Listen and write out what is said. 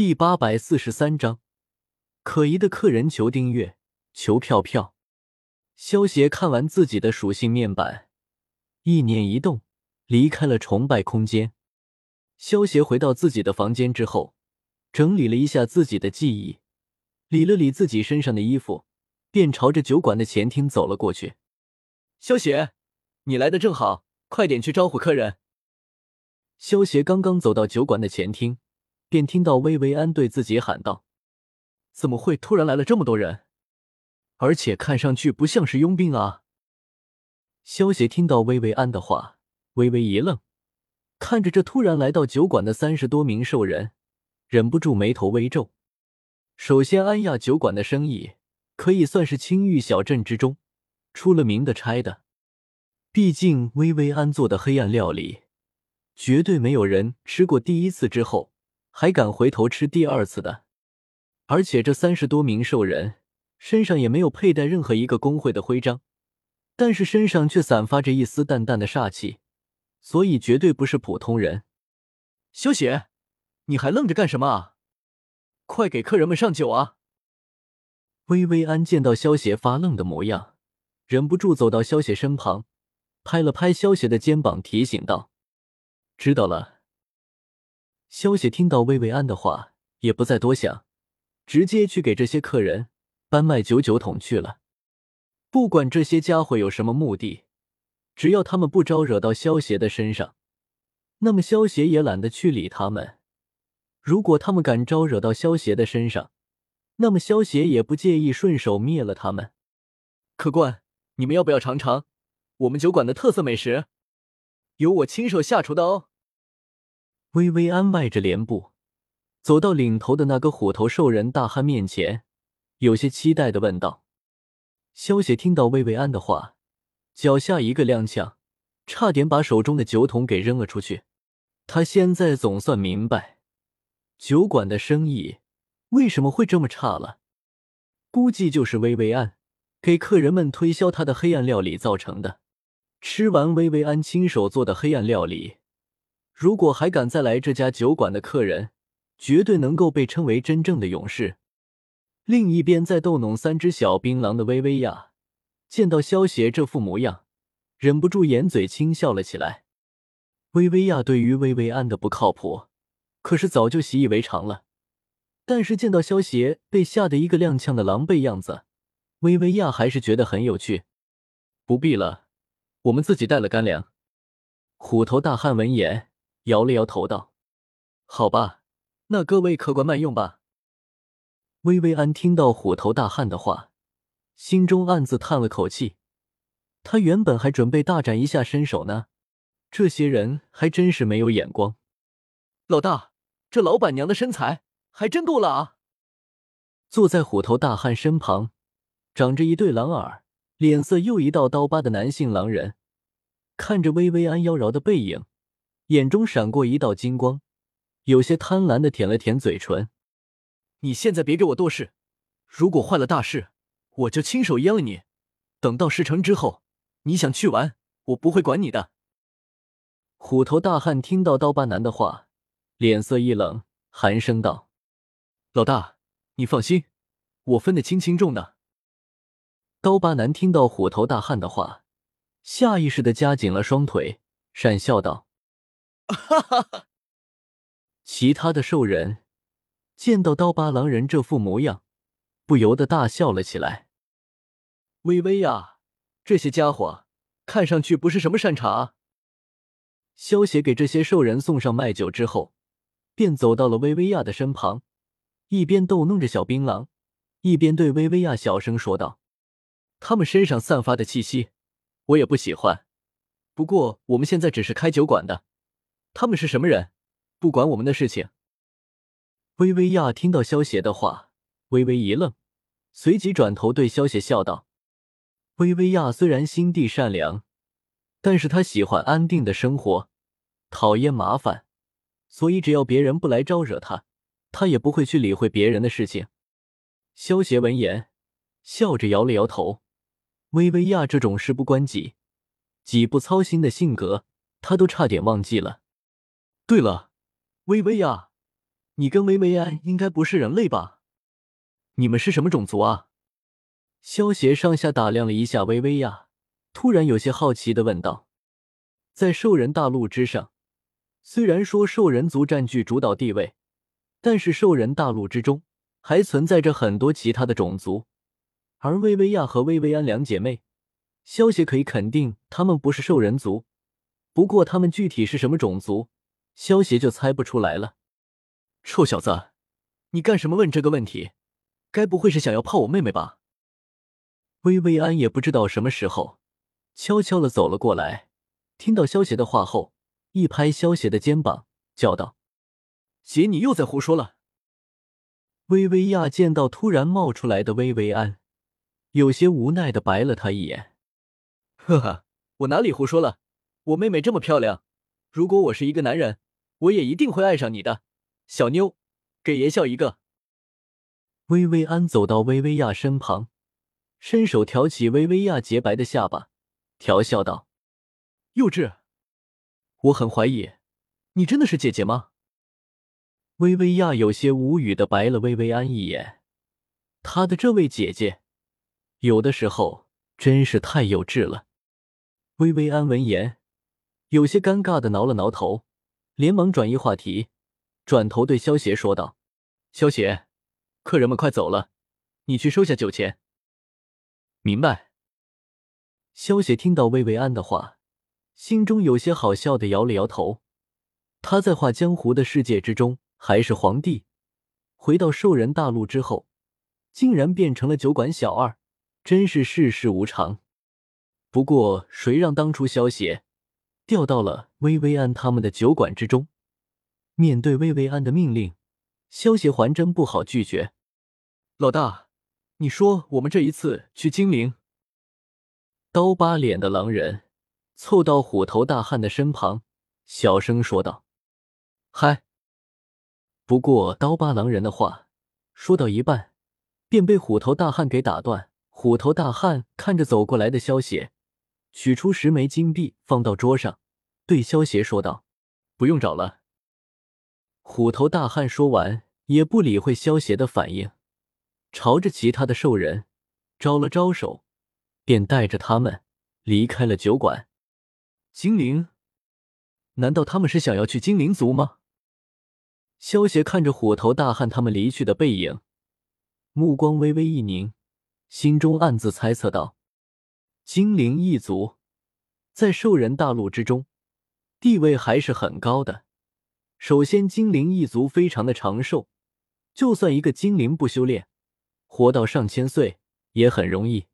第八百四十三章，可疑的客人求订阅，求票票。萧协看完自己的属性面板，意念一动，离开了崇拜空间。萧协回到自己的房间之后，整理了一下自己的记忆，理了理自己身上的衣服，便朝着酒馆的前厅走了过去。萧协，你来的正好，快点去招呼客人。萧协刚刚走到酒馆的前厅，便听到薇薇安对自己喊道：“怎么会突然来了这么多人？而且看上去不像是佣兵啊！”萧邪听到薇薇安的话，微微一愣，看着这突然来到酒馆的三十多名兽人，忍不住眉头微皱。首先，安亚酒馆的生意可以算是青玉小镇之中出了名的差的，毕竟薇薇安做的黑暗料理。绝对没有人吃过第一次之后还敢回头吃第二次的，而且这三十多名兽人身上也没有佩戴任何一个工会的徽章，但是身上却散发着一丝淡淡的煞气，所以绝对不是普通人。萧雪，你还愣着干什么啊？快给客人们上酒啊！薇薇安见到萧邪发愣的模样，忍不住走到萧邪身旁，拍了拍萧邪的肩膀，提醒道。知道了。萧雪听到薇薇安的话，也不再多想，直接去给这些客人搬卖酒酒桶去了。不管这些家伙有什么目的，只要他们不招惹到萧邪的身上，那么萧邪也懒得去理他们。如果他们敢招惹到萧邪的身上，那么萧邪也不介意顺手灭了他们。客官，你们要不要尝尝我们酒馆的特色美食？由我亲手下厨的哦。薇薇安迈着莲步，走到领头的那个虎头兽人大汉面前，有些期待的问道：“萧雪听到薇薇安的话，脚下一个踉跄，差点把手中的酒桶给扔了出去。他现在总算明白，酒馆的生意为什么会这么差了，估计就是薇薇安给客人们推销他的黑暗料理造成的。吃完薇薇安亲手做的黑暗料理。”如果还敢再来这家酒馆的客人，绝对能够被称为真正的勇士。另一边，在逗弄三只小槟榔的薇薇娅，见到萧邪这副模样，忍不住掩嘴轻笑了起来。薇薇娅对于薇薇安的不靠谱，可是早就习以为常了。但是见到萧邪被吓得一个踉跄的狼狈样子，薇薇娅还是觉得很有趣。不必了，我们自己带了干粮。虎头大汉闻言。摇了摇头道：“好吧，那各位客官慢用吧。”薇薇安听到虎头大汉的话，心中暗自叹了口气。他原本还准备大展一下身手呢，这些人还真是没有眼光。老大，这老板娘的身材还真够了啊！坐在虎头大汉身旁，长着一对狼耳、脸色又一道刀疤的男性狼人，看着薇薇安妖娆的背影。眼中闪过一道金光，有些贪婪的舔了舔嘴唇。你现在别给我多事，如果坏了大事，我就亲手阉了你。等到事成之后，你想去玩，我不会管你的。虎头大汉听到刀疤男的话，脸色一冷，寒声道：“老大，你放心，我分得清轻重的。”刀疤男听到虎头大汉的话，下意识的夹紧了双腿，讪笑道。哈哈哈！其他的兽人见到刀疤狼人这副模样，不由得大笑了起来。微微呀，这些家伙看上去不是什么善茬。萧协给这些兽人送上麦酒之后，便走到了薇薇娅的身旁，一边逗弄着小槟榔，一边对薇薇娅小声说道：“他们身上散发的气息，我也不喜欢。不过我们现在只是开酒馆的。”他们是什么人？不管我们的事情。薇薇娅听到萧邪的话，微微一愣，随即转头对萧邪笑道：“薇薇娅虽然心地善良，但是她喜欢安定的生活，讨厌麻烦，所以只要别人不来招惹她，她也不会去理会别人的事情。”萧邪闻言，笑着摇了摇头。薇薇娅这种事不关己、己不操心的性格，他都差点忘记了。对了，薇薇呀，你跟薇薇安应该不是人类吧？你们是什么种族啊？萧协上下打量了一下薇薇娅，突然有些好奇的问道：“在兽人大陆之上，虽然说兽人族占据主导地位，但是兽人大陆之中还存在着很多其他的种族。而薇薇娅和薇薇安两姐妹，萧协可以肯定她们不是兽人族。不过她们具体是什么种族，萧协就猜不出来了。”臭小子，你干什么问这个问题？该不会是想要泡我妹妹吧？薇薇安也不知道什么时候，悄悄的走了过来，听到萧邪的话后，一拍萧邪的肩膀，叫道：“姐，你又在胡说了。”薇薇娅见到突然冒出来的薇薇安，有些无奈的白了他一眼：“呵呵，我哪里胡说了？我妹妹这么漂亮，如果我是一个男人，我也一定会爱上你的。”小妞，给爷笑一个。薇薇安走到薇薇娅身旁，伸手挑起薇薇娅洁白的下巴，调笑道：“幼稚，我很怀疑，你真的是姐姐吗？”薇薇娅有些无语的白了薇薇安一眼，她的这位姐姐，有的时候真是太幼稚了。薇薇安闻言，有些尴尬的挠了挠头，连忙转移话题。转头对萧邪说道：“萧邪，客人们快走了，你去收下酒钱。”明白。萧邪听到薇薇安的话，心中有些好笑的摇了摇头。他在画江湖的世界之中还是皇帝，回到兽人大陆之后，竟然变成了酒馆小二，真是世事无常。不过，谁让当初萧邪掉到了薇薇安他们的酒馆之中？面对薇薇安的命令，萧协还真不好拒绝。老大，你说我们这一次去精灵？刀疤脸的狼人凑到虎头大汉的身旁，小声说道：“嗨。”不过刀疤狼人的话说到一半，便被虎头大汉给打断。虎头大汉看着走过来的萧协，取出十枚金币放到桌上，对萧协说道：“不用找了。”虎头大汉说完，也不理会萧邪的反应，朝着其他的兽人招了招手，便带着他们离开了酒馆。精灵？难道他们是想要去精灵族吗？萧邪看着虎头大汉他们离去的背影，目光微微一凝，心中暗自猜测道：精灵一族在兽人大陆之中地位还是很高的。首先，精灵一族非常的长寿，就算一个精灵不修炼，活到上千岁也很容易。